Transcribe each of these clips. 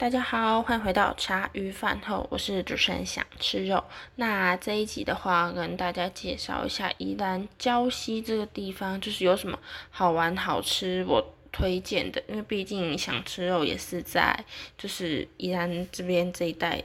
大家好，欢迎回到茶余饭后，我是主持人想吃肉。那这一集的话，跟大家介绍一下宜兰礁溪这个地方，就是有什么好玩好吃，我推荐的。因为毕竟想吃肉也是在就是宜兰这边这一带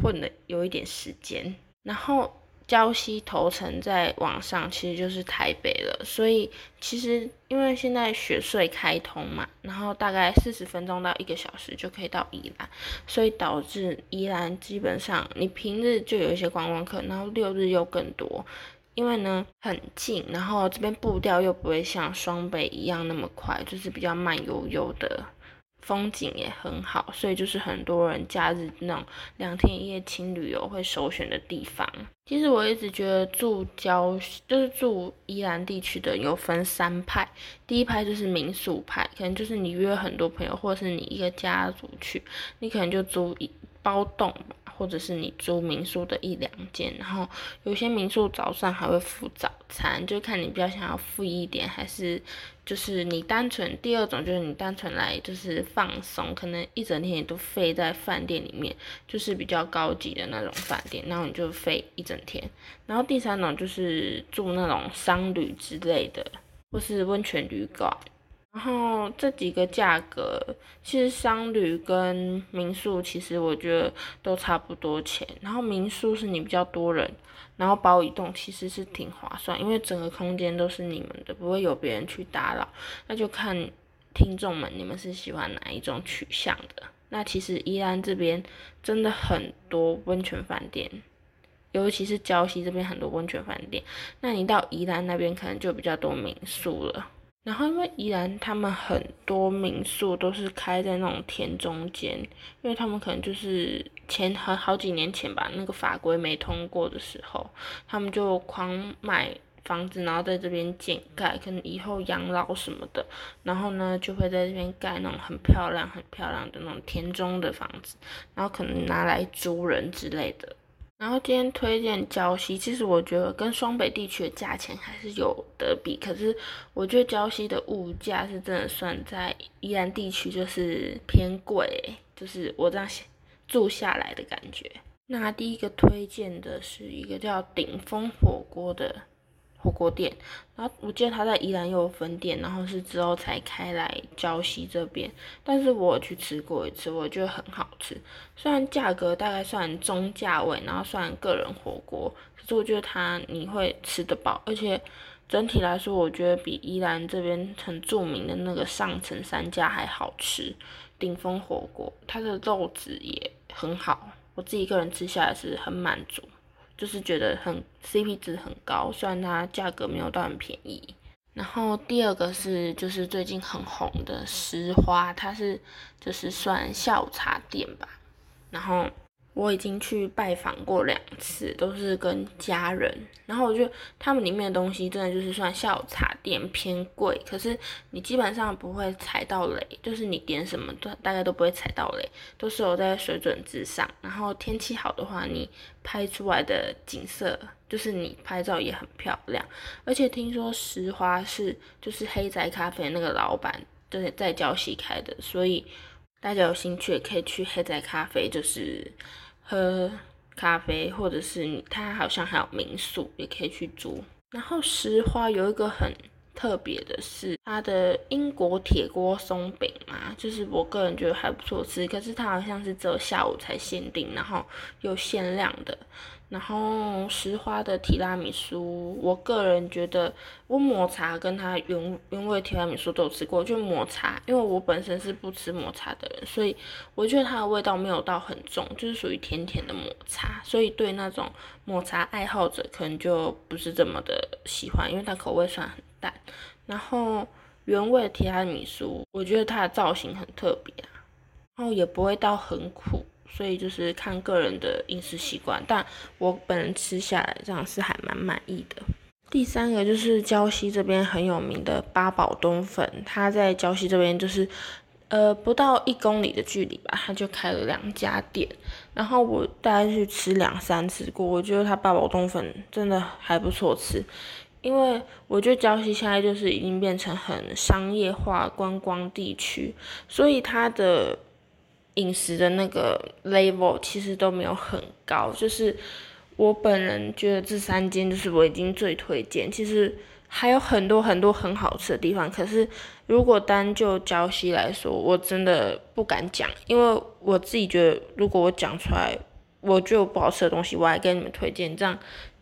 混了有一点时间，然后。礁溪头城在往上其实就是台北了，所以其实因为现在雪隧开通嘛，然后大概四十分钟到一个小时就可以到宜兰，所以导致宜兰基本上你平日就有一些观光客，然后六日又更多，因为呢很近，然后这边步调又不会像双北一样那么快，就是比较慢悠悠的。风景也很好，所以就是很多人假日那种两天一夜轻旅游会首选的地方。其实我一直觉得住郊就是住宜兰地区的有分三派，第一派就是民宿派，可能就是你约很多朋友，或者是你一个家族去，你可能就租一包栋。或者是你租民宿的一两间，然后有些民宿早上还会付早餐，就看你比较想要付一点，还是就是你单纯第二种就是你单纯来就是放松，可能一整天也都费在饭店里面，就是比较高级的那种饭店，然后你就费一整天。然后第三种就是住那种商旅之类的，或是温泉旅馆。然后这几个价格，其实商旅跟民宿其实我觉得都差不多钱。然后民宿是你比较多人，然后包一栋其实是挺划算，因为整个空间都是你们的，不会有别人去打扰。那就看听众们你们是喜欢哪一种取向的。那其实宜兰这边真的很多温泉饭店，尤其是礁溪这边很多温泉饭店。那你到宜兰那边可能就比较多民宿了。然后，因为宜兰他们很多民宿都是开在那种田中间，因为他们可能就是前很好几年前吧，那个法规没通过的时候，他们就狂买房子，然后在这边建盖，可能以后养老什么的，然后呢就会在这边盖那种很漂亮、很漂亮的那种田中的房子，然后可能拿来租人之类的。然后今天推荐礁溪，其实我觉得跟双北地区的价钱还是有得比，可是我觉得礁溪的物价是真的算在宜兰地区就是偏贵，就是我这样住下来的感觉。那第一个推荐的是一个叫顶峰火锅的。火锅店，然后我记得他在宜兰又有分店，然后是之后才开来礁溪这边。但是我去吃过一次，我觉得很好吃。虽然价格大概算中价位，然后算个人火锅，可是我觉得它你会吃得饱，而且整体来说，我觉得比宜兰这边很著名的那个上层三家还好吃。顶峰火锅，它的肉质也很好，我自己一个人吃下来是很满足。就是觉得很 CP 值很高，虽然它价格没有到很便宜。然后第二个是就是最近很红的石花，它是就是算下午茶店吧，然后。我已经去拜访过两次，都是跟家人。然后我觉得他们里面的东西真的就是算下午茶店偏贵，可是你基本上不会踩到雷，就是你点什么都大概都不会踩到雷，都是有在水准之上。然后天气好的话，你拍出来的景色就是你拍照也很漂亮。而且听说石花是就是黑仔咖啡那个老板就是在礁溪开的，所以大家有兴趣也可以去黑仔咖啡，就是。喝咖啡，或者是，它好像还有民宿也可以去租。然后石花有一个很特别的是，它的英国铁锅松饼嘛，就是我个人觉得还不错吃，可是它好像是只有下午才限定，然后又限量的。然后石花的提拉米苏，我个人觉得我抹茶跟它原原味提拉米苏都有吃过，就抹茶，因为我本身是不吃抹茶的人，所以我觉得它的味道没有到很重，就是属于甜甜的抹茶，所以对那种抹茶爱好者可能就不是这么的喜欢，因为它口味算很然后原味提拉米苏，我觉得它的造型很特别啊，然后也不会到很苦。所以就是看个人的饮食习惯，但我本人吃下来这样是还蛮满意的。第三个就是礁溪这边很有名的八宝冬粉，它在礁溪这边就是呃不到一公里的距离吧，它就开了两家店。然后我大概去吃两三次过，我觉得它八宝冬粉真的还不错吃，因为我觉得礁溪现在就是已经变成很商业化观光地区，所以它的。饮食的那个 level 其实都没有很高，就是我本人觉得这三间就是我已经最推荐。其实还有很多很多很好吃的地方，可是如果单就礁溪来说，我真的不敢讲，因为我自己觉得如果我讲出来，我觉得不好吃的东西，我还跟你们推荐，这样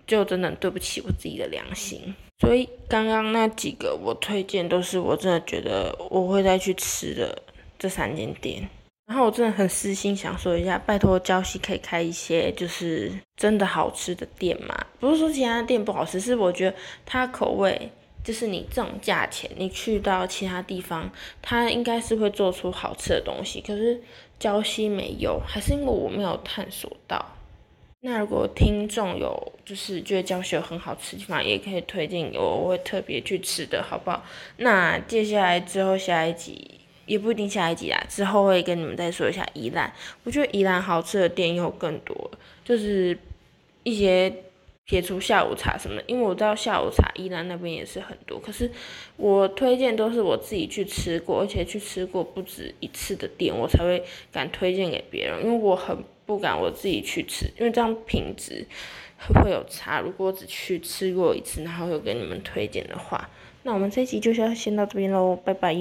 就真的对不起我自己的良心。所以刚刚那几个我推荐都是我真的觉得我会再去吃的这三间店。然后我真的很私心想说一下，拜托礁溪可以开一些就是真的好吃的店嘛？不是说其他店不好吃，是我觉得它口味就是你这种价钱，你去到其他地方，它应该是会做出好吃的东西。可是礁溪没有，还是因为我没有探索到。那如果听众有就是觉得教学很好吃的地方，也可以推荐我我会特别去吃的好不好？那接下来之后下一集。也不一定下一集啦，之后会跟你们再说一下宜兰。我觉得宜兰好吃的店又更多，就是一些撇除下午茶什么的，因为我知道下午茶宜兰那边也是很多。可是我推荐都是我自己去吃过，而且去吃过不止一次的店，我才会敢推荐给别人。因为我很不敢我自己去吃，因为这样品质会有差。如果只去吃过一次，然后又给你们推荐的话，那我们这期就要先到这边喽，拜拜。